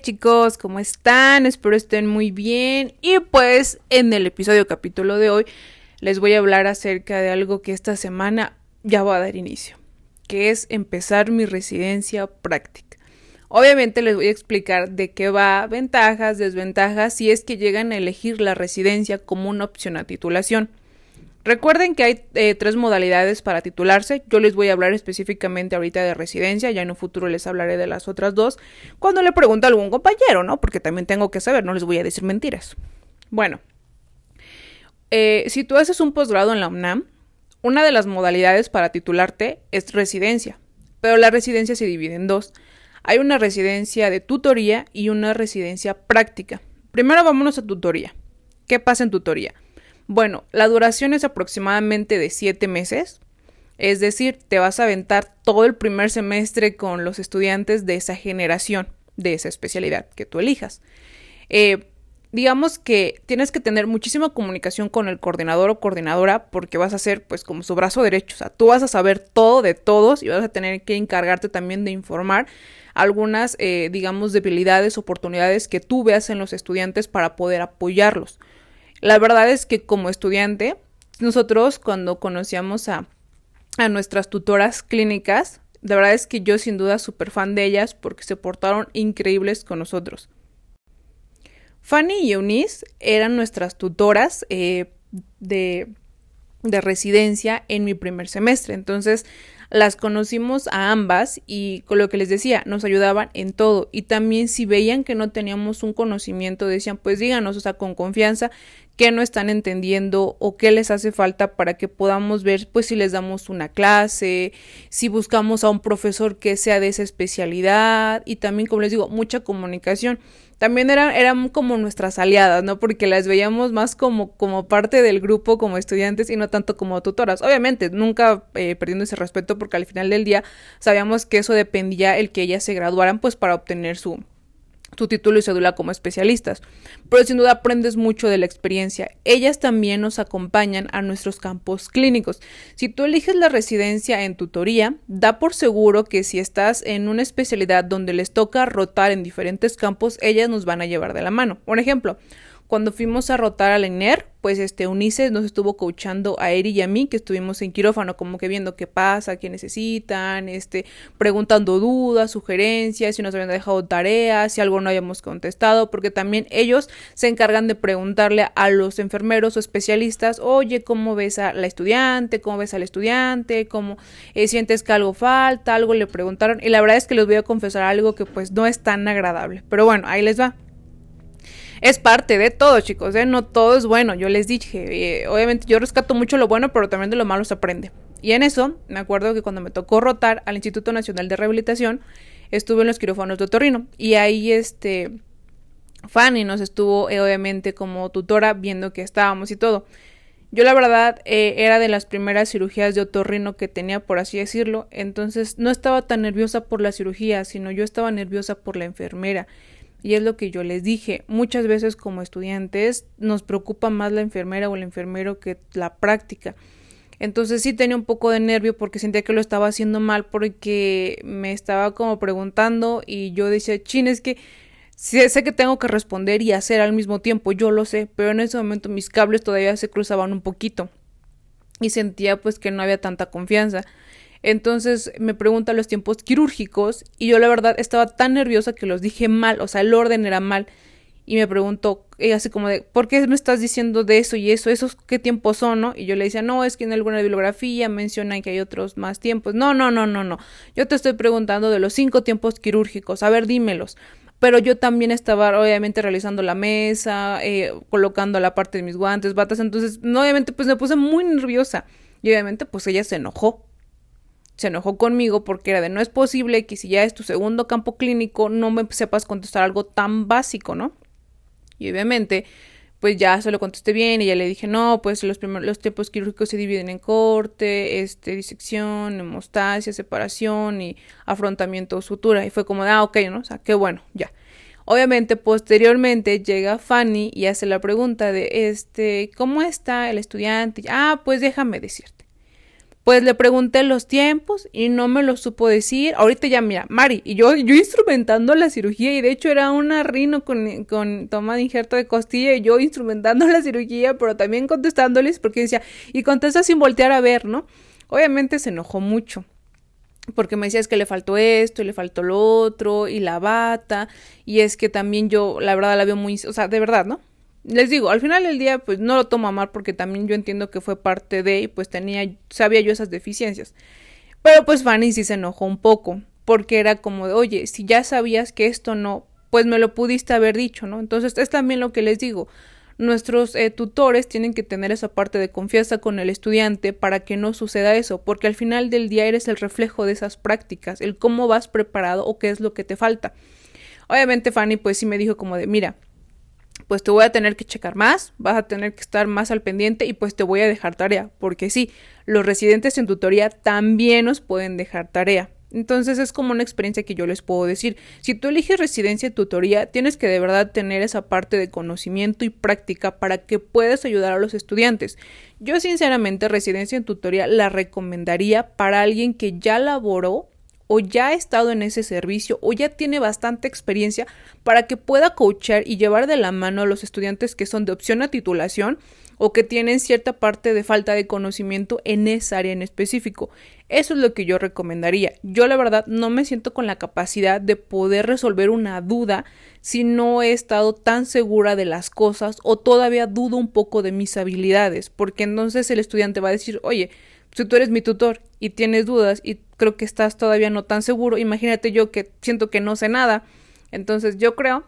Chicos, ¿cómo están? Espero estén muy bien. Y pues en el episodio capítulo de hoy les voy a hablar acerca de algo que esta semana ya va a dar inicio, que es empezar mi residencia práctica. Obviamente les voy a explicar de qué va, ventajas, desventajas, si es que llegan a elegir la residencia como una opción a titulación. Recuerden que hay eh, tres modalidades para titularse. Yo les voy a hablar específicamente ahorita de residencia, ya en un futuro les hablaré de las otras dos. Cuando le pregunto a algún compañero, ¿no? Porque también tengo que saber, no les voy a decir mentiras. Bueno, eh, si tú haces un posgrado en la UNAM, una de las modalidades para titularte es residencia, pero la residencia se divide en dos. Hay una residencia de tutoría y una residencia práctica. Primero vámonos a tutoría. ¿Qué pasa en tutoría? Bueno, la duración es aproximadamente de siete meses. Es decir, te vas a aventar todo el primer semestre con los estudiantes de esa generación, de esa especialidad que tú elijas. Eh, digamos que tienes que tener muchísima comunicación con el coordinador o coordinadora porque vas a ser pues como su brazo derecho, o sea, tú vas a saber todo de todos y vas a tener que encargarte también de informar algunas, eh, digamos, debilidades, oportunidades que tú veas en los estudiantes para poder apoyarlos. La verdad es que como estudiante, nosotros cuando conocíamos a, a nuestras tutoras clínicas, la verdad es que yo sin duda súper fan de ellas porque se portaron increíbles con nosotros. Fanny y Eunice eran nuestras tutoras eh, de, de residencia en mi primer semestre. Entonces, las conocimos a ambas y con lo que les decía, nos ayudaban en todo. Y también si veían que no teníamos un conocimiento, decían, pues díganos, o sea, con confianza, qué no están entendiendo o qué les hace falta para que podamos ver, pues si les damos una clase, si buscamos a un profesor que sea de esa especialidad y también, como les digo, mucha comunicación también eran, eran como nuestras aliadas, ¿no? Porque las veíamos más como, como parte del grupo, como estudiantes y no tanto como tutoras. Obviamente, nunca eh, perdiendo ese respeto porque al final del día sabíamos que eso dependía el que ellas se graduaran pues para obtener su, tu título y cédula como especialistas. Pero sin duda aprendes mucho de la experiencia. Ellas también nos acompañan a nuestros campos clínicos. Si tú eliges la residencia en tutoría, da por seguro que si estás en una especialidad donde les toca rotar en diferentes campos, ellas nos van a llevar de la mano. Por ejemplo, cuando fuimos a rotar al ENER, pues este Unice nos estuvo coachando a Eri y a mí, que estuvimos en quirófano, como que viendo qué pasa, qué necesitan, este, preguntando dudas, sugerencias, si nos habían dejado tareas, si algo no habíamos contestado, porque también ellos se encargan de preguntarle a los enfermeros o especialistas, oye, ¿cómo ves a la estudiante? ¿Cómo ves al estudiante? ¿Cómo eh, sientes que algo falta? Algo le preguntaron, y la verdad es que les voy a confesar algo que pues no es tan agradable, pero bueno, ahí les va es parte de todo, chicos, ¿eh? No todo es bueno, yo les dije. Eh, obviamente yo rescato mucho lo bueno, pero también de lo malo se aprende. Y en eso, me acuerdo que cuando me tocó rotar al Instituto Nacional de Rehabilitación, estuve en los quirófanos de otorrino. Y ahí, este, Fanny nos estuvo, eh, obviamente, como tutora, viendo que estábamos y todo. Yo la verdad eh, era de las primeras cirugías de otorrino que tenía, por así decirlo, entonces no estaba tan nerviosa por la cirugía, sino yo estaba nerviosa por la enfermera. Y es lo que yo les dije, muchas veces como estudiantes nos preocupa más la enfermera o el enfermero que la práctica. Entonces sí tenía un poco de nervio porque sentía que lo estaba haciendo mal porque me estaba como preguntando y yo decía, chin, es que sé que tengo que responder y hacer al mismo tiempo, yo lo sé, pero en ese momento mis cables todavía se cruzaban un poquito y sentía pues que no había tanta confianza. Entonces me pregunta los tiempos quirúrgicos y yo la verdad estaba tan nerviosa que los dije mal, o sea, el orden era mal. Y me preguntó, ella así como de, ¿por qué me estás diciendo de eso y eso? ¿Esos qué tiempos son, no? Y yo le decía, no, es que en alguna bibliografía mencionan que hay otros más tiempos. No, no, no, no, no. Yo te estoy preguntando de los cinco tiempos quirúrgicos. A ver, dímelos pero yo también estaba obviamente realizando la mesa, eh, colocando la parte de mis guantes, batas, entonces obviamente pues me puse muy nerviosa y obviamente pues ella se enojó se enojó conmigo porque era de no es posible que si ya es tu segundo campo clínico no me sepas contestar algo tan básico, ¿no? Y obviamente, pues ya se lo contesté bien y ya le dije, no, pues los primeros, los tiempos quirúrgicos se dividen en corte, este, disección, hemostasia, separación y afrontamiento sutura. Y fue como ah, ok, ¿no? O sea, qué bueno, ya. Obviamente, posteriormente llega Fanny y hace la pregunta de, este, ¿cómo está el estudiante? Ah, pues déjame decirte. Pues le pregunté los tiempos y no me lo supo decir. Ahorita ya, mira, Mari, y yo, yo instrumentando la cirugía, y de hecho era una rino con, con toma de injerto de costilla, y yo instrumentando la cirugía, pero también contestándoles, porque decía, y contesta sin voltear a ver, ¿no? Obviamente se enojó mucho porque me decías que le faltó esto y le faltó lo otro y la bata y es que también yo la verdad la veo muy, o sea, de verdad, ¿no? Les digo, al final del día, pues no lo tomo mal porque también yo entiendo que fue parte de y pues tenía, sabía yo esas deficiencias. Pero pues Fanny sí se enojó un poco porque era como de, oye, si ya sabías que esto no, pues me lo pudiste haber dicho, ¿no? Entonces es también lo que les digo. Nuestros eh, tutores tienen que tener esa parte de confianza con el estudiante para que no suceda eso, porque al final del día eres el reflejo de esas prácticas, el cómo vas preparado o qué es lo que te falta. Obviamente Fanny pues sí me dijo como de, mira, pues te voy a tener que checar más, vas a tener que estar más al pendiente y pues te voy a dejar tarea, porque sí, los residentes en tutoría también nos pueden dejar tarea. Entonces es como una experiencia que yo les puedo decir. Si tú eliges residencia en tutoría, tienes que de verdad tener esa parte de conocimiento y práctica para que puedas ayudar a los estudiantes. Yo sinceramente residencia en tutoría la recomendaría para alguien que ya laboró o ya ha estado en ese servicio o ya tiene bastante experiencia para que pueda coachar y llevar de la mano a los estudiantes que son de opción a titulación o que tienen cierta parte de falta de conocimiento en esa área en específico. Eso es lo que yo recomendaría. Yo la verdad no me siento con la capacidad de poder resolver una duda si no he estado tan segura de las cosas o todavía dudo un poco de mis habilidades, porque entonces el estudiante va a decir, oye, si tú eres mi tutor y tienes dudas y creo que estás todavía no tan seguro, imagínate yo que siento que no sé nada. Entonces yo creo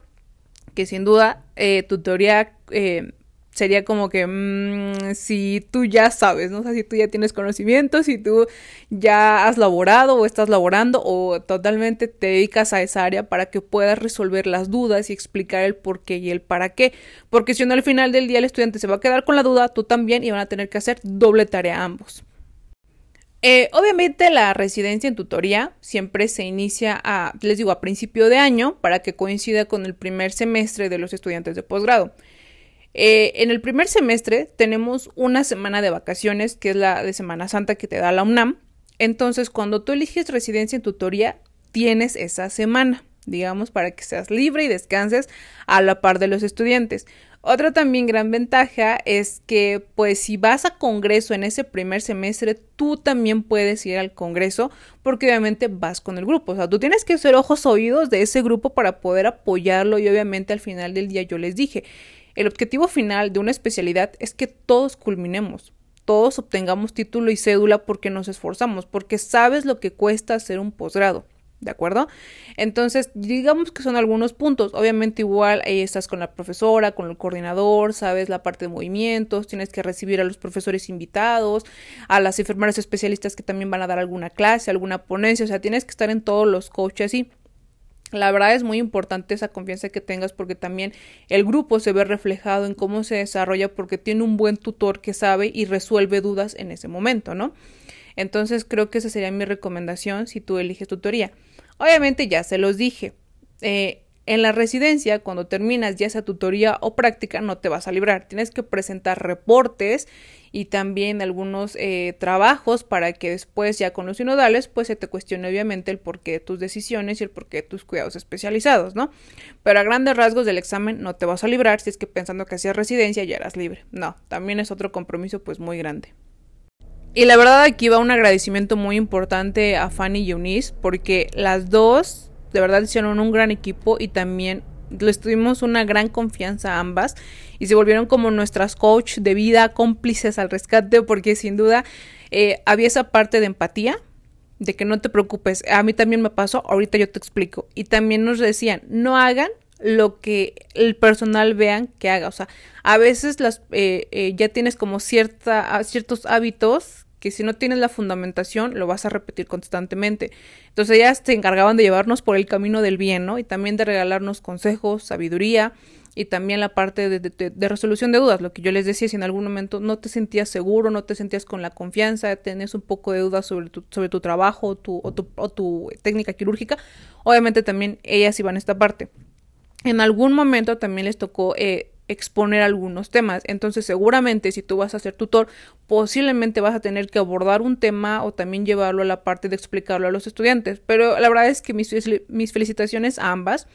que sin duda eh, tutoría eh, sería como que mm, si tú ya sabes, ¿no? O si tú ya tienes conocimiento, si tú ya has laborado o estás laborando o totalmente te dedicas a esa área para que puedas resolver las dudas y explicar el por qué y el para qué. Porque si no, al final del día el estudiante se va a quedar con la duda, tú también y van a tener que hacer doble tarea ambos. Eh, obviamente la residencia en tutoría siempre se inicia a, les digo, a principio de año para que coincida con el primer semestre de los estudiantes de posgrado. Eh, en el primer semestre tenemos una semana de vacaciones, que es la de Semana Santa que te da la UNAM. Entonces, cuando tú eliges residencia en tutoría, tienes esa semana, digamos, para que seas libre y descanses a la par de los estudiantes. Otra también gran ventaja es que pues si vas a congreso en ese primer semestre, tú también puedes ir al congreso porque obviamente vas con el grupo. O sea, tú tienes que ser ojos oídos de ese grupo para poder apoyarlo y obviamente al final del día yo les dije, el objetivo final de una especialidad es que todos culminemos, todos obtengamos título y cédula porque nos esforzamos, porque sabes lo que cuesta hacer un posgrado. ¿De acuerdo? Entonces, digamos que son algunos puntos. Obviamente, igual ahí estás con la profesora, con el coordinador, sabes la parte de movimientos, tienes que recibir a los profesores invitados, a las enfermeras especialistas que también van a dar alguna clase, alguna ponencia, o sea, tienes que estar en todos los coaches y la verdad es muy importante esa confianza que tengas porque también el grupo se ve reflejado en cómo se desarrolla porque tiene un buen tutor que sabe y resuelve dudas en ese momento, ¿no? Entonces creo que esa sería mi recomendación si tú eliges tutoría. Obviamente ya se los dije. Eh, en la residencia, cuando terminas ya esa tutoría o práctica, no te vas a librar. Tienes que presentar reportes y también algunos eh, trabajos para que después, ya con los sinodales, pues se te cuestione obviamente el porqué de tus decisiones y el porqué de tus cuidados especializados, ¿no? Pero a grandes rasgos del examen no te vas a librar si es que pensando que hacías residencia ya eras libre. No, también es otro compromiso pues muy grande. Y la verdad aquí va un agradecimiento muy importante a Fanny y Eunice porque las dos de verdad hicieron un gran equipo y también les tuvimos una gran confianza a ambas y se volvieron como nuestras coach de vida, cómplices al rescate porque sin duda eh, había esa parte de empatía, de que no te preocupes, a mí también me pasó, ahorita yo te explico. Y también nos decían, no hagan lo que el personal vean que haga. O sea, a veces las eh, eh, ya tienes como cierta, ciertos hábitos que si no tienes la fundamentación lo vas a repetir constantemente. Entonces ellas se encargaban de llevarnos por el camino del bien, ¿no? Y también de regalarnos consejos, sabiduría y también la parte de, resolución de dudas, lo que yo les decía, si en algún momento no te sentías seguro, no te sentías con la confianza, tenías un poco de dudas sobre tu, sobre tu trabajo tu, o tu, o tu técnica quirúrgica, obviamente también ellas iban a esta parte. En algún momento también les tocó eh, exponer algunos temas. Entonces, seguramente si tú vas a ser tutor, posiblemente vas a tener que abordar un tema o también llevarlo a la parte de explicarlo a los estudiantes. Pero la verdad es que mis, mis felicitaciones a ambas.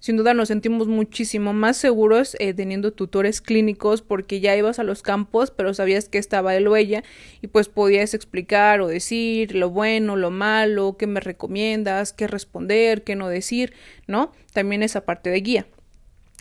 Sin duda nos sentimos muchísimo más seguros eh, teniendo tutores clínicos porque ya ibas a los campos, pero sabías que estaba el o ella y pues podías explicar o decir lo bueno, lo malo, qué me recomiendas, qué responder, qué no decir, ¿no? También esa parte de guía.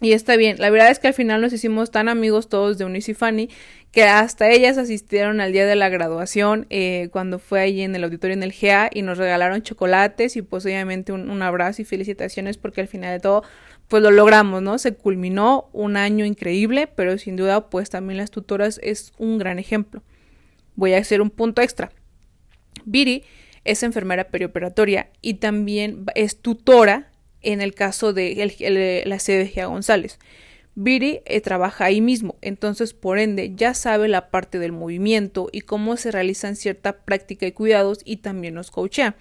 Y está bien, la verdad es que al final nos hicimos tan amigos todos de Unis y Fanny que hasta ellas asistieron al día de la graduación eh, cuando fue allí en el auditorio en el GA y nos regalaron chocolates y pues obviamente un, un, abrazo y felicitaciones porque al final de todo pues lo logramos, ¿no? Se culminó un año increíble, pero sin duda pues también las tutoras es un gran ejemplo. Voy a hacer un punto extra. Viri es enfermera perioperatoria y también es tutora en el caso de la sede de González. Viri eh, trabaja ahí mismo, entonces por ende ya sabe la parte del movimiento y cómo se realizan cierta práctica y cuidados y también nos coachea.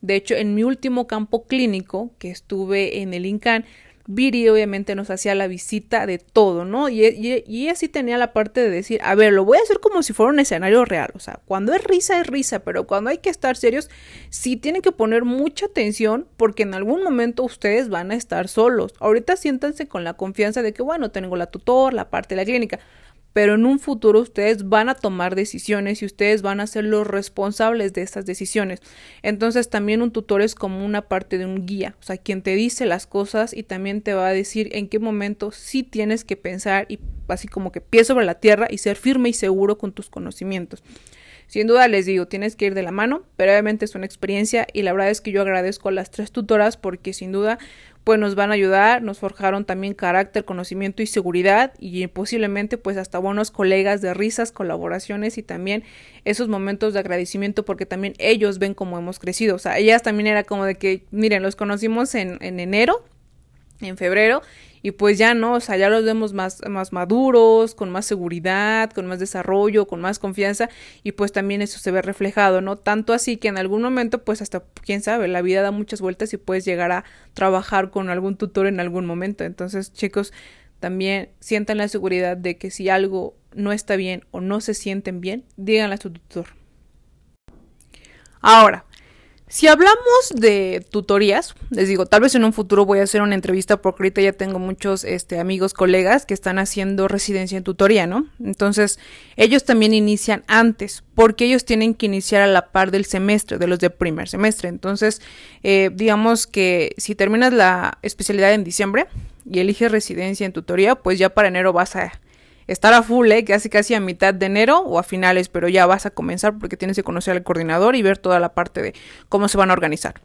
De hecho, en mi último campo clínico que estuve en el INCAN, Viri obviamente nos hacía la visita de todo, ¿no? Y, y, y, ella sí tenía la parte de decir, a ver, lo voy a hacer como si fuera un escenario real, o sea, cuando es risa es risa, pero cuando hay que estar serios, sí tienen que poner mucha atención porque en algún momento ustedes van a estar solos. Ahorita siéntanse con la confianza de que, bueno, tengo la tutor, la parte de la clínica, pero en un futuro ustedes van a tomar decisiones y ustedes van a ser los responsables de estas decisiones. Entonces también un tutor es como una parte de un guía, o sea, quien te dice las cosas y también te va a decir en qué momento sí tienes que pensar y así como que pie sobre la tierra y ser firme y seguro con tus conocimientos. Sin duda les digo, tienes que ir de la mano, pero obviamente es una experiencia y la verdad es que yo agradezco a las tres tutoras porque sin duda pues nos van a ayudar, nos forjaron también carácter, conocimiento y seguridad y posiblemente pues hasta buenos colegas de risas, colaboraciones y también esos momentos de agradecimiento porque también ellos ven cómo hemos crecido, o sea, ellas también era como de que, miren, los conocimos en, en enero, en febrero y pues ya no, o sea, ya los vemos más, más maduros, con más seguridad, con más desarrollo, con más confianza y pues también eso se ve reflejado, ¿no? Tanto así que en algún momento pues hasta, quién sabe, la vida da muchas vueltas y puedes llegar a trabajar con algún tutor en algún momento. Entonces, chicos, también sientan la seguridad de que si algo no está bien o no se sienten bien, díganle a su tutor. Ahora, si hablamos de tutorías, les digo, tal vez en un futuro voy a hacer una entrevista porque ahorita ya tengo muchos este, amigos, colegas que están haciendo residencia en tutoría, ¿no? Entonces, ellos también inician antes, porque ellos tienen que iniciar a la par del semestre, de los de primer semestre. Entonces, eh, digamos que si terminas la especialidad en diciembre y eliges residencia en tutoría, pues ya para enero vas a estar a full, ¿eh? casi casi a mitad de enero o a finales, pero ya vas a comenzar porque tienes que conocer al coordinador y ver toda la parte de cómo se van a organizar.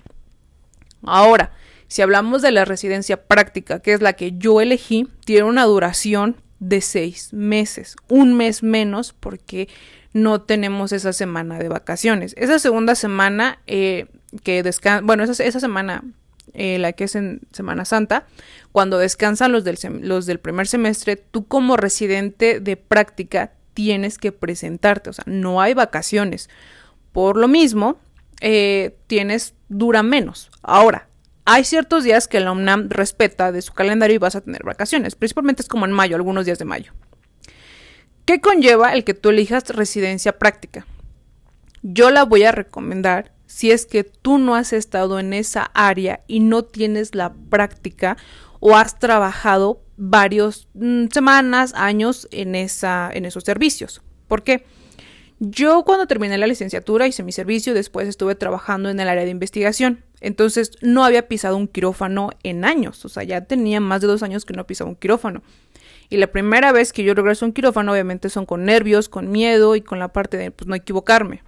Ahora, si hablamos de la residencia práctica, que es la que yo elegí, tiene una duración de seis meses, un mes menos porque no tenemos esa semana de vacaciones. Esa segunda semana eh, que descansa, bueno, esa, esa semana eh, la que es en Semana Santa, cuando descansan los del, los del primer semestre, tú como residente de práctica tienes que presentarte, o sea, no hay vacaciones. Por lo mismo, eh, tienes, dura menos. Ahora, hay ciertos días que la UNAM respeta de su calendario y vas a tener vacaciones, principalmente es como en mayo, algunos días de mayo. ¿Qué conlleva el que tú elijas residencia práctica? Yo la voy a recomendar si es que tú no has estado en esa área y no tienes la práctica o has trabajado varios mm, semanas, años en esa en esos servicios. ¿Por qué? Yo cuando terminé la licenciatura hice mi servicio, después estuve trabajando en el área de investigación. Entonces no había pisado un quirófano en años, o sea, ya tenía más de dos años que no pisaba un quirófano. Y la primera vez que yo regreso a un quirófano, obviamente son con nervios, con miedo y con la parte de pues no equivocarme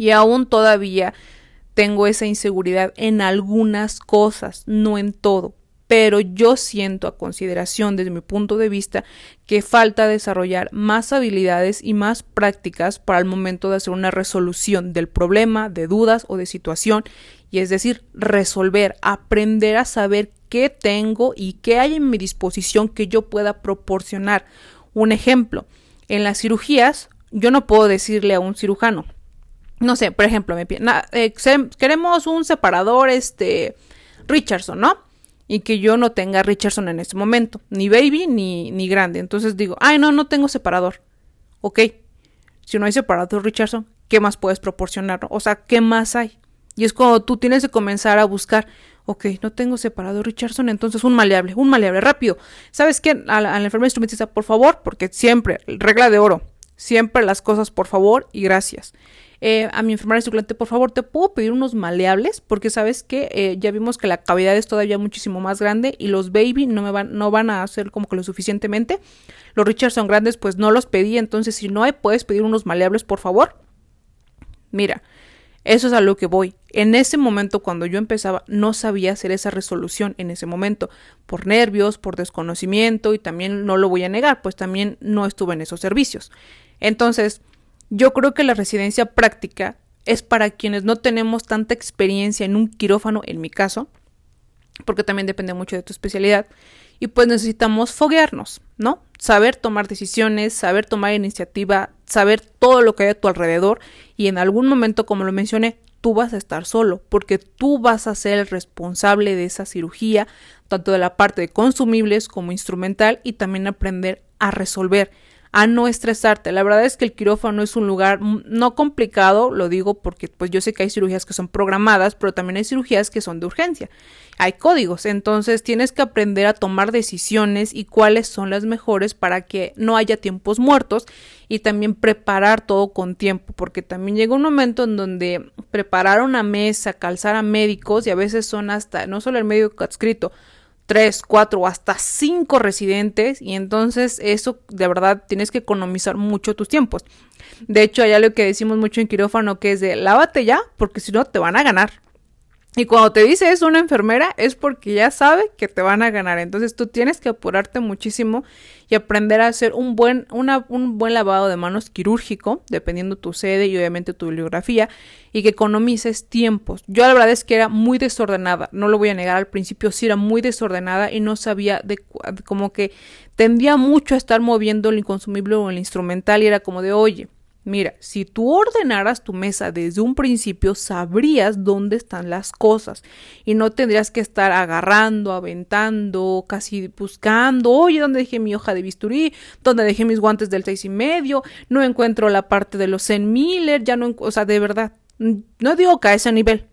y aún todavía tengo esa inseguridad en algunas cosas, no en todo. Pero yo siento a consideración desde mi punto de vista que falta desarrollar más habilidades y más prácticas para el momento de hacer una resolución del problema, de dudas o de situación. Y es decir, resolver, aprender a saber qué tengo y qué hay en mi disposición que yo pueda proporcionar. Un ejemplo, en las cirugías yo no puedo decirle a un cirujano, no sé, por ejemplo, me eh, queremos un separador, este, Richardson, ¿no? y que yo no tenga Richardson en este momento, ni baby ni, ni grande. Entonces digo, ay, no, no tengo separador. Ok, si no hay separador Richardson, ¿qué más puedes proporcionar? O sea, ¿qué más hay? Y es cuando tú tienes que comenzar a buscar, ok, no tengo separador Richardson, entonces un maleable, un maleable, rápido. ¿Sabes qué? A la, a la enfermera instrumentista, por favor, porque siempre, regla de oro, siempre las cosas por favor y gracias. Eh, a mi enfermera suculente, por favor, te puedo pedir unos maleables, porque sabes que eh, ya vimos que la cavidad es todavía muchísimo más grande y los baby no me van, no van a hacer como que lo suficientemente. Los Richards son grandes, pues no los pedí, entonces si no hay, puedes pedir unos maleables, por favor. Mira, eso es a lo que voy. En ese momento, cuando yo empezaba, no sabía hacer esa resolución en ese momento, por nervios, por desconocimiento, y también no lo voy a negar, pues también no estuve en esos servicios. Entonces, yo creo que la residencia práctica es para quienes no tenemos tanta experiencia en un quirófano, en mi caso, porque también depende mucho de tu especialidad, y pues necesitamos foguearnos, ¿no? Saber tomar decisiones, saber tomar iniciativa, saber todo lo que hay a tu alrededor y en algún momento, como lo mencioné, tú vas a estar solo, porque tú vas a ser el responsable de esa cirugía, tanto de la parte de consumibles como instrumental y también aprender a resolver a no estresarte. La verdad es que el quirófano es un lugar no complicado, lo digo porque pues yo sé que hay cirugías que son programadas, pero también hay cirugías que son de urgencia. Hay códigos, entonces tienes que aprender a tomar decisiones y cuáles son las mejores para que no haya tiempos muertos y también preparar todo con tiempo, porque también llega un momento en donde preparar una mesa, calzar a médicos y a veces son hasta no solo el médico adscrito, tres, cuatro o hasta cinco residentes y entonces eso de verdad tienes que economizar mucho tus tiempos. De hecho, hay algo que decimos mucho en quirófano que es de lávate ya porque si no te van a ganar. Y cuando te dice eso una enfermera es porque ya sabe que te van a ganar. Entonces tú tienes que apurarte muchísimo y aprender a hacer un buen, un buen lavado de manos quirúrgico, dependiendo tu sede y obviamente tu bibliografía, y que economices tiempos. Yo la verdad es que era muy desordenada, no lo voy a negar, al principio sí era muy desordenada y no sabía de como que tendía mucho a estar moviendo el inconsumible o el instrumental y era como de oye Mira, si tú ordenaras tu mesa desde un principio, sabrías dónde están las cosas y no tendrías que estar agarrando, aventando, casi buscando, oye, ¿dónde dejé mi hoja de bisturí? ¿Dónde dejé mis guantes del seis y medio? No encuentro la parte de los Zen Miller, ya no, o sea, de verdad, no digo que a ese nivel,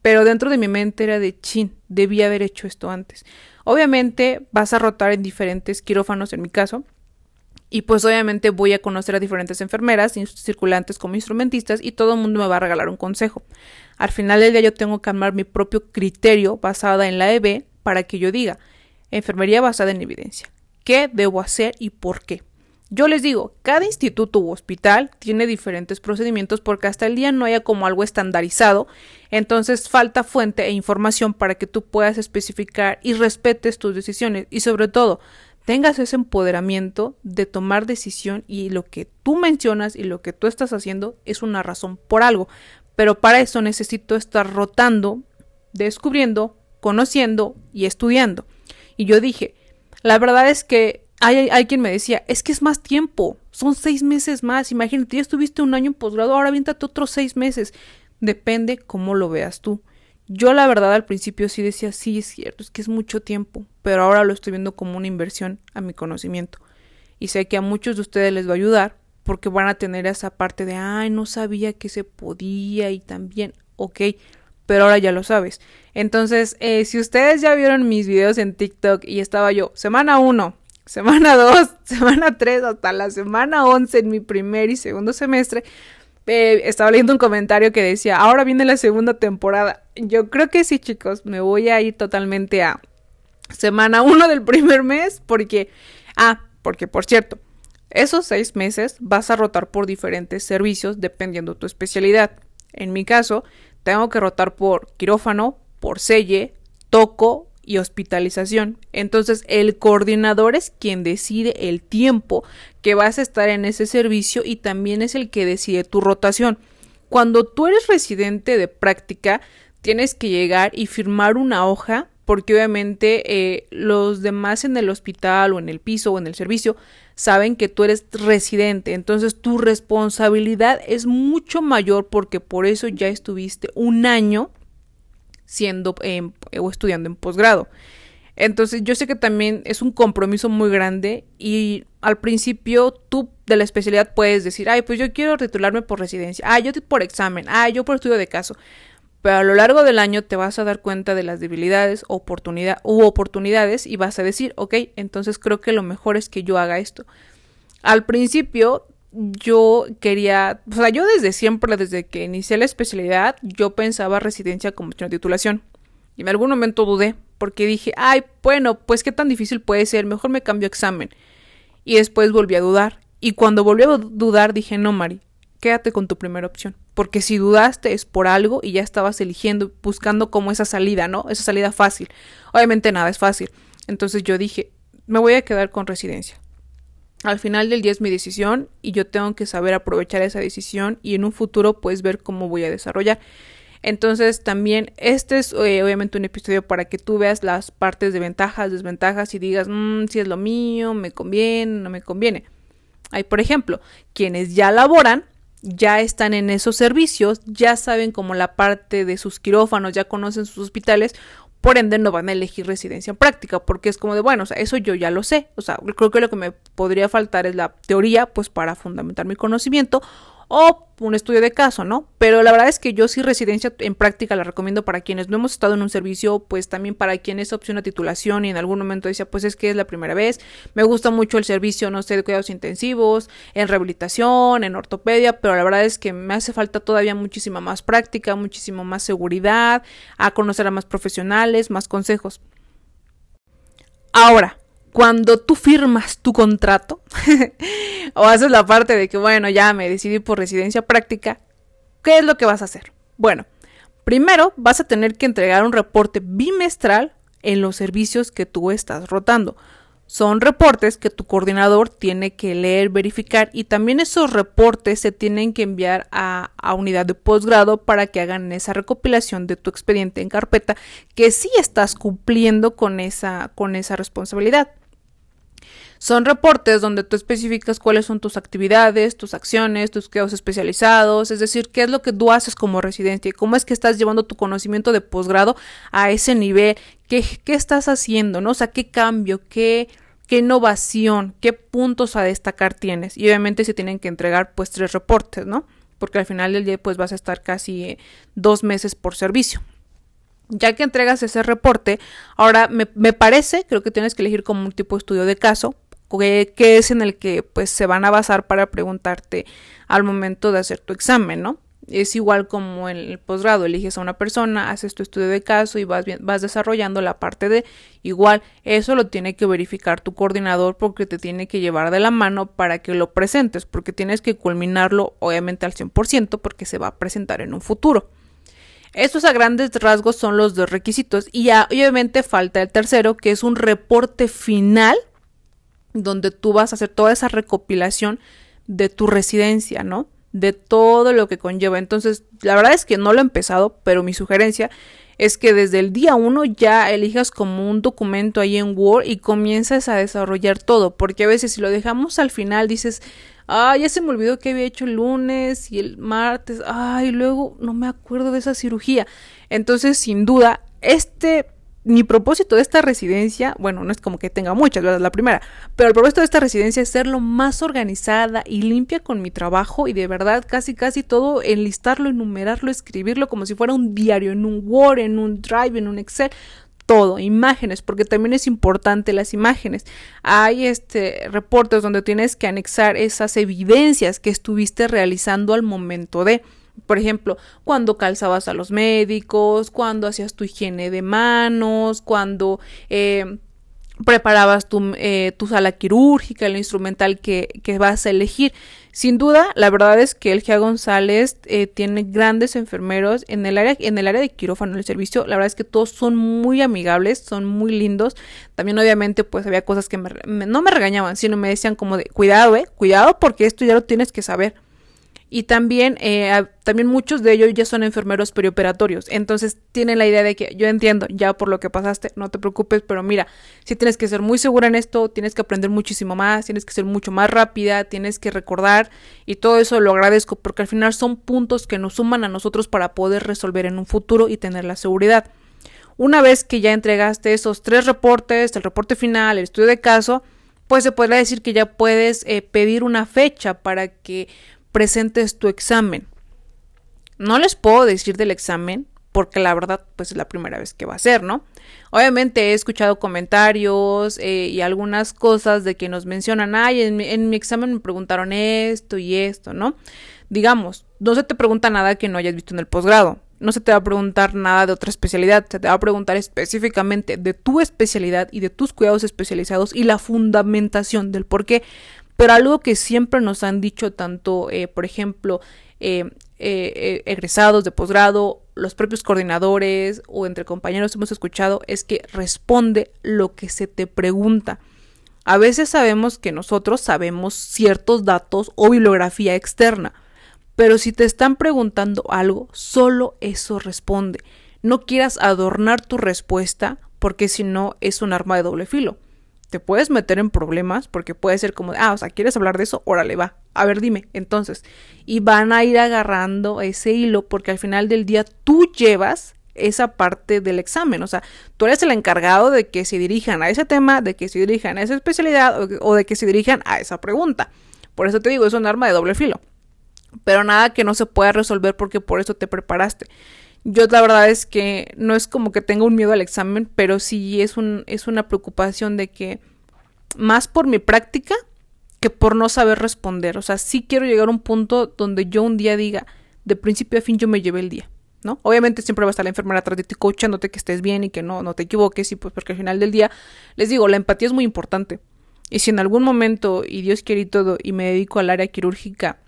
pero dentro de mi mente era de chin, debía haber hecho esto antes. Obviamente vas a rotar en diferentes quirófanos en mi caso, y pues obviamente voy a conocer a diferentes enfermeras, circulantes como instrumentistas y todo el mundo me va a regalar un consejo. Al final del día yo tengo que armar mi propio criterio basada en la EB para que yo diga, enfermería basada en evidencia. ¿Qué debo hacer y por qué? Yo les digo, cada instituto u hospital tiene diferentes procedimientos porque hasta el día no haya como algo estandarizado, entonces falta fuente e información para que tú puedas especificar y respetes tus decisiones y sobre todo tengas ese empoderamiento de tomar decisión y lo que tú mencionas y lo que tú estás haciendo es una razón por algo. Pero para eso necesito estar rotando, descubriendo, conociendo y estudiando. Y yo dije, la verdad es que hay, hay, quien me decía, es que es más tiempo, son seis meses más, imagínate, ya estuviste un año en posgrado, ahora viéntate otros seis meses. Depende cómo lo veas tú. Yo la verdad al principio sí decía, sí, es cierto, es que es mucho tiempo, pero ahora lo estoy viendo como una inversión a mi conocimiento. Y sé que a muchos de ustedes les va a ayudar porque van a tener esa parte de, ay, no sabía que se podía y también, ok, pero ahora ya lo sabes. Entonces, eh, si ustedes ya vieron mis videos en TikTok y estaba yo, semana 1, semana 2, semana 3, hasta la semana 11 en mi primer y segundo semestre, eh, estaba leyendo un comentario que decía, ahora viene la segunda temporada. Yo creo que sí, chicos, me voy a ir totalmente a semana uno del primer mes porque, ah, porque por cierto, esos seis meses vas a rotar por diferentes servicios dependiendo tu especialidad. En mi caso, tengo que rotar por quirófano, por selle, toco y hospitalización. Entonces el coordinador es quien decide el tiempo que vas a estar en ese servicio y también es el que decide tu rotación. Cuando tú eres residente de práctica, tienes que llegar y firmar una hoja porque obviamente eh, los demás en el hospital o en el piso o en el servicio saben que tú eres residente, entonces tu responsabilidad es mucho mayor porque por eso ya estuviste un año siendo o estudiando en posgrado. Entonces yo sé que también es un compromiso muy grande y al principio tú de la especialidad puedes decir, ay, pues yo quiero titularme por residencia, ah, yo por examen, ah, yo por estudio de caso. Pero a lo largo del año te vas a dar cuenta de las debilidades oportunidad, u oportunidades y vas a decir, ok, entonces creo que lo mejor es que yo haga esto. Al principio yo quería, o sea, yo desde siempre, desde que inicié la especialidad, yo pensaba residencia como titulación. Y en algún momento dudé, porque dije, ay, bueno, pues qué tan difícil puede ser, mejor me cambio examen. Y después volví a dudar. Y cuando volví a dudar dije, no, Mari, quédate con tu primera opción. Porque si dudaste es por algo y ya estabas eligiendo, buscando como esa salida, ¿no? Esa salida fácil. Obviamente nada es fácil. Entonces yo dije, me voy a quedar con residencia. Al final del día es mi decisión y yo tengo que saber aprovechar esa decisión y en un futuro pues ver cómo voy a desarrollar. Entonces también este es eh, obviamente un episodio para que tú veas las partes de ventajas, desventajas y digas mmm, si es lo mío, me conviene, no me conviene. Hay por ejemplo quienes ya laboran, ya están en esos servicios, ya saben como la parte de sus quirófanos, ya conocen sus hospitales por ende no van a elegir residencia en práctica, porque es como de, bueno, o sea, eso yo ya lo sé, o sea, creo que lo que me podría faltar es la teoría, pues para fundamentar mi conocimiento, o un estudio de caso, ¿no? Pero la verdad es que yo sí residencia en práctica la recomiendo para quienes no hemos estado en un servicio, pues también para quienes opción a titulación y en algún momento decía, pues es que es la primera vez, me gusta mucho el servicio, no sé, de cuidados intensivos, en rehabilitación, en ortopedia, pero la verdad es que me hace falta todavía muchísima más práctica, muchísimo más seguridad, a conocer a más profesionales, más consejos. Ahora, cuando tú firmas tu contrato o haces la parte de que, bueno, ya me decidí por residencia práctica, ¿qué es lo que vas a hacer? Bueno, primero vas a tener que entregar un reporte bimestral en los servicios que tú estás rotando. Son reportes que tu coordinador tiene que leer, verificar y también esos reportes se tienen que enviar a, a unidad de posgrado para que hagan esa recopilación de tu expediente en carpeta que sí estás cumpliendo con esa, con esa responsabilidad. Son reportes donde tú especificas cuáles son tus actividades, tus acciones, tus quedos especializados, es decir, qué es lo que tú haces como residente y cómo es que estás llevando tu conocimiento de posgrado a ese nivel, qué, qué estás haciendo, ¿no? O sea, qué cambio, qué, qué innovación, qué puntos a destacar tienes. Y obviamente se tienen que entregar pues tres reportes, ¿no? Porque al final del día pues vas a estar casi eh, dos meses por servicio. Ya que entregas ese reporte, ahora me, me, parece, creo que tienes que elegir como un tipo de estudio de caso, que, es en el que pues se van a basar para preguntarte al momento de hacer tu examen, ¿no? Es igual como en el posgrado, eliges a una persona, haces tu estudio de caso y vas, vas desarrollando la parte de igual, eso lo tiene que verificar tu coordinador porque te tiene que llevar de la mano para que lo presentes, porque tienes que culminarlo obviamente al 100% porque se va a presentar en un futuro. Estos a grandes rasgos son los dos requisitos y ya obviamente falta el tercero que es un reporte final donde tú vas a hacer toda esa recopilación de tu residencia, ¿no? De todo lo que conlleva. Entonces, la verdad es que no lo he empezado, pero mi sugerencia es que desde el día uno ya elijas como un documento ahí en Word y comiences a desarrollar todo, porque a veces si lo dejamos al final dices, ah, ya se me olvidó que había hecho el lunes y el martes, ay, luego no me acuerdo de esa cirugía. Entonces, sin duda, este mi propósito de esta residencia, bueno, no es como que tenga muchas, ¿verdad? La primera, pero el propósito de esta residencia es ser lo más organizada y limpia con mi trabajo y de verdad casi casi todo enlistarlo, enumerarlo, escribirlo como si fuera un diario, en un Word, en un Drive, en un Excel, todo, imágenes, porque también es importante las imágenes. Hay este reportes donde tienes que anexar esas evidencias que estuviste realizando al momento de por ejemplo, cuando calzabas a los médicos, cuando hacías tu higiene de manos, cuando eh, preparabas tu, eh, tu, sala quirúrgica, el instrumental que, que, vas a elegir. Sin duda, la verdad es que el GIA González eh, tiene grandes enfermeros en el área, en el área de quirófano el servicio. La verdad es que todos son muy amigables, son muy lindos. También, obviamente, pues había cosas que no me regañaban, sino me decían como de cuidado, eh, cuidado, porque esto ya lo tienes que saber y también, eh, también muchos de ellos ya son enfermeros perioperatorios. Entonces tienen la idea de que yo entiendo ya por lo que pasaste, no te preocupes, pero mira, si tienes que ser muy segura en esto, tienes que aprender muchísimo más, tienes que ser mucho más rápida, tienes que recordar y todo eso lo agradezco porque al final son puntos que nos suman a nosotros para poder resolver en un futuro y tener la seguridad. Una vez que ya entregaste esos tres reportes, el reporte final, el estudio de caso, pues se podría decir que ya puedes eh, pedir una fecha para que presentes tu examen. No les puedo decir del examen porque la verdad pues es la primera vez que va a ser, ¿no? Obviamente he escuchado comentarios eh, y algunas cosas de que nos mencionan, ay, en mi, en mi examen me preguntaron esto y esto, ¿no? Digamos, no se te pregunta nada que no hayas visto en el posgrado, no se te va a preguntar nada de otra especialidad, se te va a preguntar específicamente de tu especialidad y de tus cuidados especializados y la fundamentación del por qué. Pero algo que siempre nos han dicho tanto, eh, por ejemplo, eh, eh, egresados de posgrado, los propios coordinadores o entre compañeros hemos escuchado es que responde lo que se te pregunta. A veces sabemos que nosotros sabemos ciertos datos o bibliografía externa, pero si te están preguntando algo, solo eso responde. No quieras adornar tu respuesta porque si no es un arma de doble filo. Te puedes meter en problemas porque puede ser como, ah, o sea, ¿quieres hablar de eso? Órale, va. A ver, dime, entonces. Y van a ir agarrando ese hilo porque al final del día tú llevas esa parte del examen. O sea, tú eres el encargado de que se dirijan a ese tema, de que se dirijan a esa especialidad o, o de que se dirijan a esa pregunta. Por eso te digo, es un arma de doble filo pero nada que no se pueda resolver porque por eso te preparaste. Yo la verdad es que no es como que tenga un miedo al examen, pero sí es, un, es una preocupación de que más por mi práctica que por no saber responder. O sea, sí quiero llegar a un punto donde yo un día diga, de principio a fin yo me llevé el día. ¿no? Obviamente siempre va a estar la enfermera atrás de ti coachándote que estés bien y que no, no te equivoques y pues porque al final del día, les digo, la empatía es muy importante. Y si en algún momento, y Dios quiere y todo, y me dedico al área quirúrgica,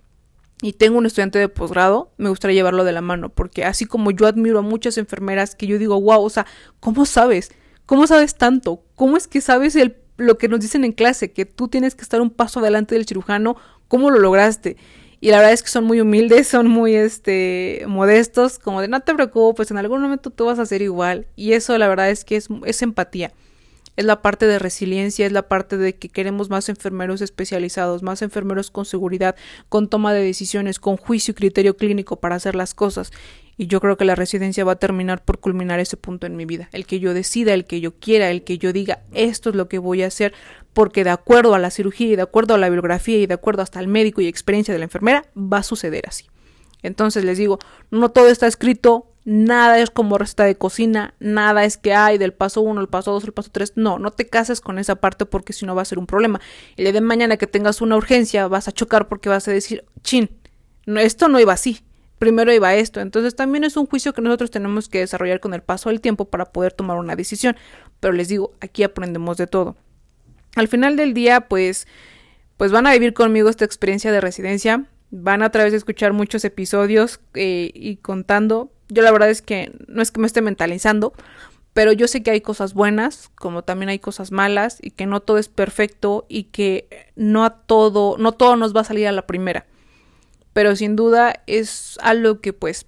y tengo un estudiante de posgrado, me gustaría llevarlo de la mano, porque así como yo admiro a muchas enfermeras que yo digo, wow, o sea, ¿cómo sabes? ¿Cómo sabes tanto? ¿Cómo es que sabes el, lo que nos dicen en clase, que tú tienes que estar un paso adelante del cirujano? ¿Cómo lo lograste? Y la verdad es que son muy humildes, son muy este modestos, como de no te preocupes, en algún momento tú vas a ser igual. Y eso la verdad es que es, es empatía es la parte de resiliencia, es la parte de que queremos más enfermeros especializados, más enfermeros con seguridad, con toma de decisiones, con juicio y criterio clínico para hacer las cosas. Y yo creo que la residencia va a terminar por culminar ese punto en mi vida, el que yo decida, el que yo quiera, el que yo diga esto es lo que voy a hacer, porque de acuerdo a la cirugía y de acuerdo a la bibliografía y de acuerdo hasta el médico y experiencia de la enfermera, va a suceder así. Entonces les digo, no todo está escrito, Nada es como receta de cocina, nada es que hay del paso 1, el paso 2, el paso 3. No, no te cases con esa parte porque si no va a ser un problema. El día de mañana que tengas una urgencia vas a chocar porque vas a decir, chin, no, esto no iba así. Primero iba esto. Entonces también es un juicio que nosotros tenemos que desarrollar con el paso del tiempo para poder tomar una decisión. Pero les digo, aquí aprendemos de todo. Al final del día, pues, pues van a vivir conmigo esta experiencia de residencia. Van a través de escuchar muchos episodios eh, y contando yo la verdad es que no es que me esté mentalizando, pero yo sé que hay cosas buenas, como también hay cosas malas, y que no todo es perfecto y que no a todo, no todo nos va a salir a la primera. Pero sin duda es algo que pues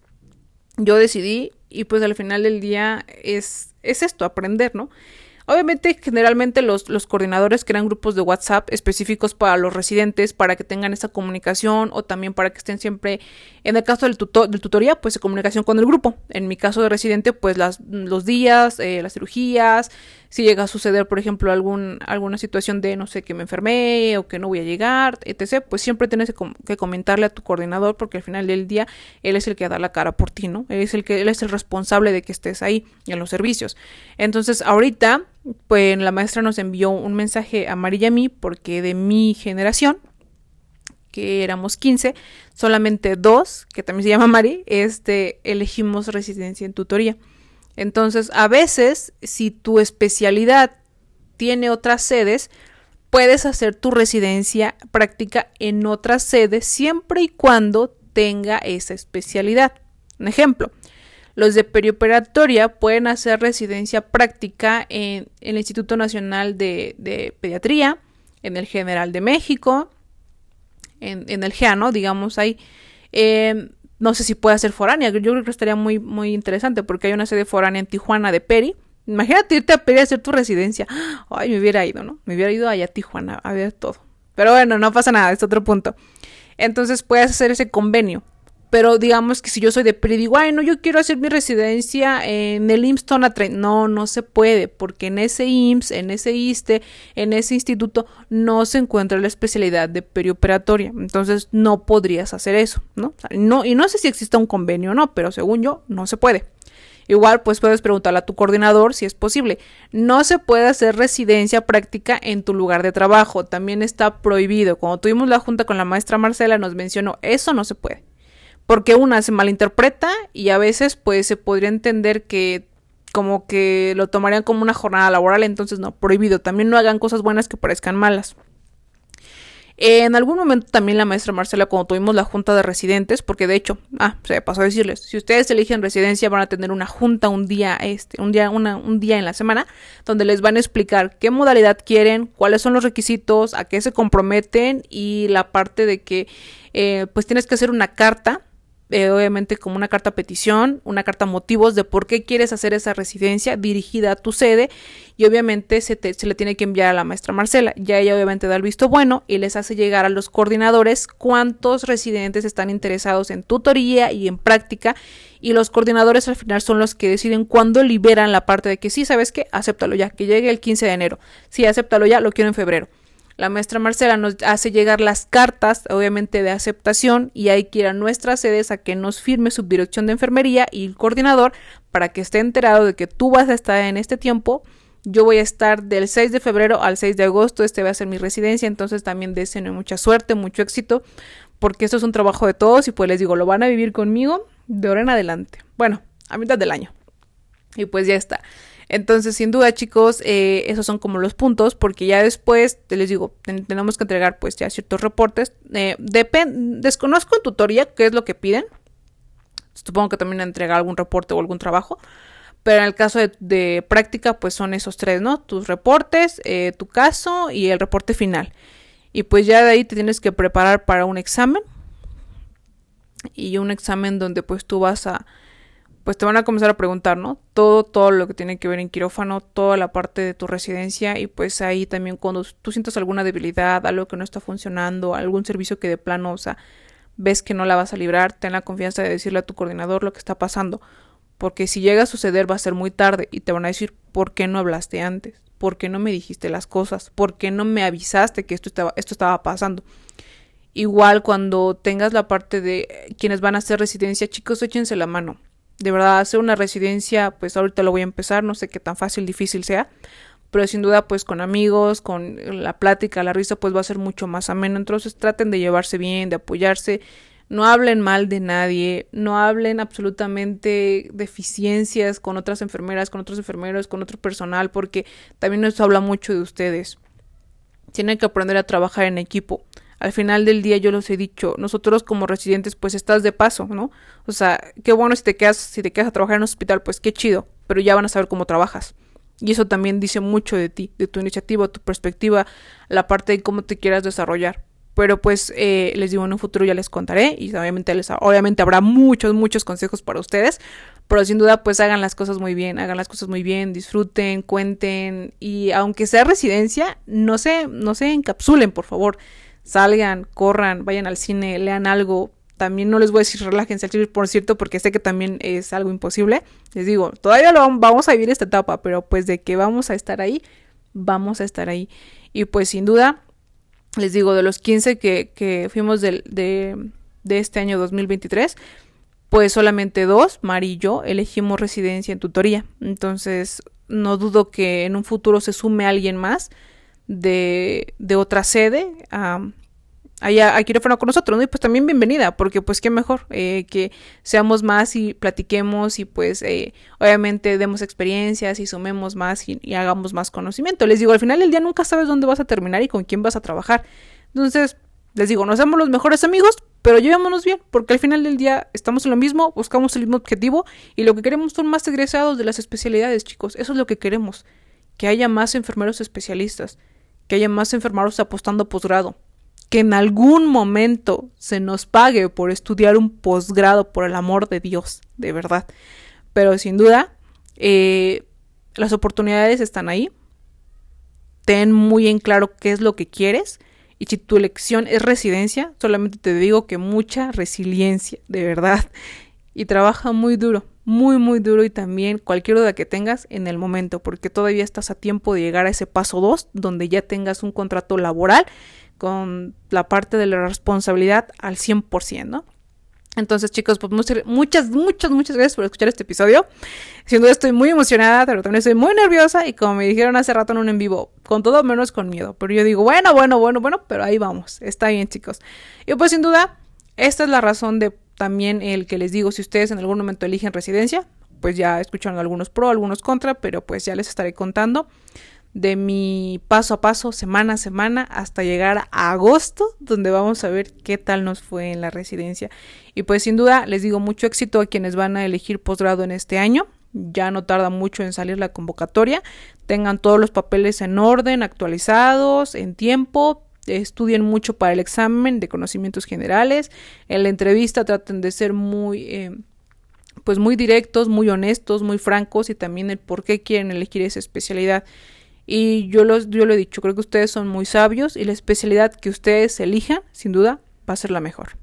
yo decidí y pues al final del día es, es esto, aprender, ¿no? Obviamente, generalmente los, los, coordinadores crean grupos de WhatsApp específicos para los residentes, para que tengan esa comunicación o también para que estén siempre, en el caso del, tutor, del tutoría, pues comunicación con el grupo. En mi caso de residente, pues las, los días, eh, las cirugías, si llega a suceder, por ejemplo, algún, alguna situación de, no sé, que me enfermé o que no voy a llegar, etc., pues siempre tienes que, comentarle a tu coordinador porque al final del día él es el que da la cara por ti, ¿no? Él es el que él es el responsable de que estés ahí en los servicios. Entonces, ahorita, pues la maestra nos envió un mensaje a María y a mí porque de mi generación, que éramos 15, solamente dos, que también se llama Mari, este, elegimos residencia en tutoría. Entonces, a veces, si tu especialidad tiene otras sedes, puedes hacer tu residencia práctica en otras sedes siempre y cuando tenga esa especialidad. Un ejemplo, los de perioperatoria pueden hacer residencia práctica en, el Instituto Nacional de, Pediatría, en el General de México, en, el GEANO, digamos ahí. Em, no sé si puede ser foránea. Yo creo que estaría muy, muy interesante porque hay una sede foránea en Tijuana de Peri. Imagínate irte a Peri a hacer tu residencia. Ay, me hubiera ido, ¿no? Me hubiera ido allá a Tijuana a ver todo. Pero bueno, no pasa nada, es otro punto. Entonces puedes hacer ese convenio. Pero digamos que si yo soy de PRI, digo, ay, no, yo quiero hacer mi residencia en el IMSS Tonatre. No, no se puede, porque en ese IMSS, en ese ISTE, en ese instituto, no se encuentra la especialidad de perioperatoria. Entonces, no podrías hacer eso, ¿no? no y no sé si existe un convenio o no, pero según yo, no se puede. Igual, pues puedes preguntarle a tu coordinador si es posible. No se puede hacer residencia práctica en tu lugar de trabajo. También está prohibido. Cuando tuvimos la junta con la maestra Marcela, nos mencionó, eso no se puede. Porque una se malinterpreta y a veces pues se podría entender que como que lo tomarían como una jornada laboral, entonces no, prohibido. También no hagan cosas buenas que parezcan malas. En algún momento también la maestra Marcela, cuando tuvimos la junta de residentes, porque de hecho, ah, se pasó a decirles, si ustedes eligen residencia van a tener una junta un día, este, un día, una, un día en la semana, donde les van a explicar qué modalidad quieren, cuáles son los requisitos, a qué se comprometen y la parte de que, eh, pues tienes que hacer una carta eh, obviamente como una carta petición, una carta motivos de por qué quieres hacer esa residencia dirigida a tu sede y obviamente se, se, le tiene que enviar a la maestra Marcela. Ya ella obviamente da el visto bueno y les hace llegar a los coordinadores cuántos residentes están interesados en tutoría y en práctica y los coordinadores al final son los que deciden cuándo liberan la parte de que sí, sabes qué, acéptalo ya, que llegue el 15 de enero. Sí, acéptalo ya, lo quiero en febrero. La maestra Marcela nos hace llegar las cartas, obviamente de aceptación, y hay que ir a nuestras sedes a que nos firme subdirección de enfermería y el coordinador para que esté enterado de que tú vas a estar en este tiempo. Yo voy a estar del 6 de febrero al 6 de agosto, este va a ser mi residencia, entonces también deseen mucha suerte, mucho éxito, porque esto es un trabajo de todos y pues les digo, lo van a vivir conmigo de ahora en adelante. Bueno, a mitad del año. Y pues ya está. Entonces, sin duda, chicos, eh, esos son como los puntos, porque ya después, te les digo, tenemos que entregar pues ya ciertos reportes. Eh, desconozco en tutoría qué es lo que piden. Supongo que también entregar algún reporte o algún trabajo. Pero en el caso de, práctica, pues son esos tres, ¿no? Tus reportes, eh, tu caso y el reporte final. Y pues ya de ahí te tienes que preparar para un examen. Y un examen donde pues tú vas a pues te van a comenzar a preguntar, ¿no? Todo, todo lo que tiene que ver en quirófano, toda la parte de tu residencia y pues ahí también cuando tú sientas alguna debilidad, algo que no está funcionando, algún servicio que de plano, o sea, ves que no la vas a librar, ten la confianza de decirle a tu coordinador lo que está pasando, porque si llega a suceder va a ser muy tarde y te van a decir, ¿por qué no hablaste antes? ¿Por qué no me dijiste las cosas? ¿Por qué no me avisaste que esto estaba, esto estaba pasando? Igual cuando tengas la parte de quienes van a hacer residencia, chicos, échense la mano de verdad hacer una residencia, pues ahorita lo voy a empezar, no sé qué tan fácil, difícil sea, pero sin duda pues con amigos, con la plática, la risa, pues va a ser mucho más ameno. Entonces traten de llevarse bien, de apoyarse, no hablen mal de nadie, no hablen absolutamente deficiencias con otras enfermeras, con otros enfermeros, con otro personal, porque también eso habla mucho de ustedes. Tienen que aprender a trabajar en equipo al final del día yo los he dicho, nosotros como residentes pues estás de paso, ¿no? O sea, qué bueno si te quedas, si te quedas a trabajar en un hospital, pues qué chido, pero ya van a saber cómo trabajas. Y eso también dice mucho de ti, de tu iniciativa, tu perspectiva, la parte de cómo te quieras desarrollar. Pero pues eh, les digo, en un futuro ya les contaré y obviamente, les, obviamente habrá muchos, muchos consejos para ustedes. Pero sin duda pues hagan las cosas muy bien, hagan las cosas muy bien, disfruten, cuenten y aunque sea residencia, no se, no se encapsulen, por favor salgan, corran, vayan al cine, lean algo. También no les voy a decir relájense por cierto, porque sé que también es algo imposible. Les digo, todavía lo vamos a vivir esta etapa, pero pues de que vamos a estar ahí, vamos a estar ahí. Y pues sin duda, les digo, de los 15 que, que fuimos de, de, de este año 2023, pues solamente dos, Mari y yo, elegimos residencia en tutoría. Entonces, no dudo que en un futuro se sume alguien más de, de otra sede a, allá a quirófano con nosotros, ¿no? Y pues también bienvenida, porque pues qué mejor eh, que seamos más y platiquemos y pues eh, obviamente demos experiencias y sumemos más y, y, hagamos más conocimiento. Les digo, al final del día nunca sabes dónde vas a terminar y con quién vas a trabajar. Entonces, les digo, no somos los mejores amigos, pero llevémonos bien, porque al final del día estamos en lo mismo, buscamos el mismo objetivo y lo que queremos son más egresados de las especialidades, chicos. Eso es lo que queremos, que haya más enfermeros especialistas que haya más enfermeros apostando posgrado, que en algún momento se nos pague por estudiar un posgrado, por el amor de Dios, de verdad. Pero sin duda, eh, las oportunidades están ahí. Ten muy en claro qué es lo que quieres Y si tu elección es residencia, solamente te digo que mucha resiliencia, de verdad. Y trabaja muy duro, muy, muy duro y también cualquier duda que tengas en el momento, porque todavía estás a tiempo de llegar a ese paso 2, donde ya tengas un contrato laboral con la parte de la responsabilidad al 100%, ¿no? Entonces, chicos, pues muchas, muchas, muchas, gracias por escuchar este episodio. Sin duda estoy muy emocionada, pero también estoy muy nerviosa y como me dijeron hace rato en un en vivo, con todo menos con miedo. Pero yo digo, bueno, bueno, bueno, bueno, pero ahí vamos. Está bien, chicos. Y pues sin duda, esta es la razón de también el que les digo, si ustedes en algún momento eligen residencia, pues ya escucharon algunos pro, algunos contra, pero pues ya les estaré contando de mi paso a paso, semana a semana, hasta llegar a agosto, donde vamos a ver qué tal nos fue en la residencia. Y pues sin duda les digo mucho éxito a quienes van a elegir posgrado en este año. Ya no tarda mucho en salir la convocatoria. Tengan todos los papeles en orden, actualizados, en tiempo. Estudien mucho para el examen de conocimientos generales. En la entrevista traten de ser muy... Eh, pues muy directos, muy honestos, muy francos y también el por qué quieren elegir esa especialidad. Y yo, los, yo lo he dicho, creo que ustedes son muy sabios y la especialidad que ustedes elijan, sin duda, va a ser la mejor.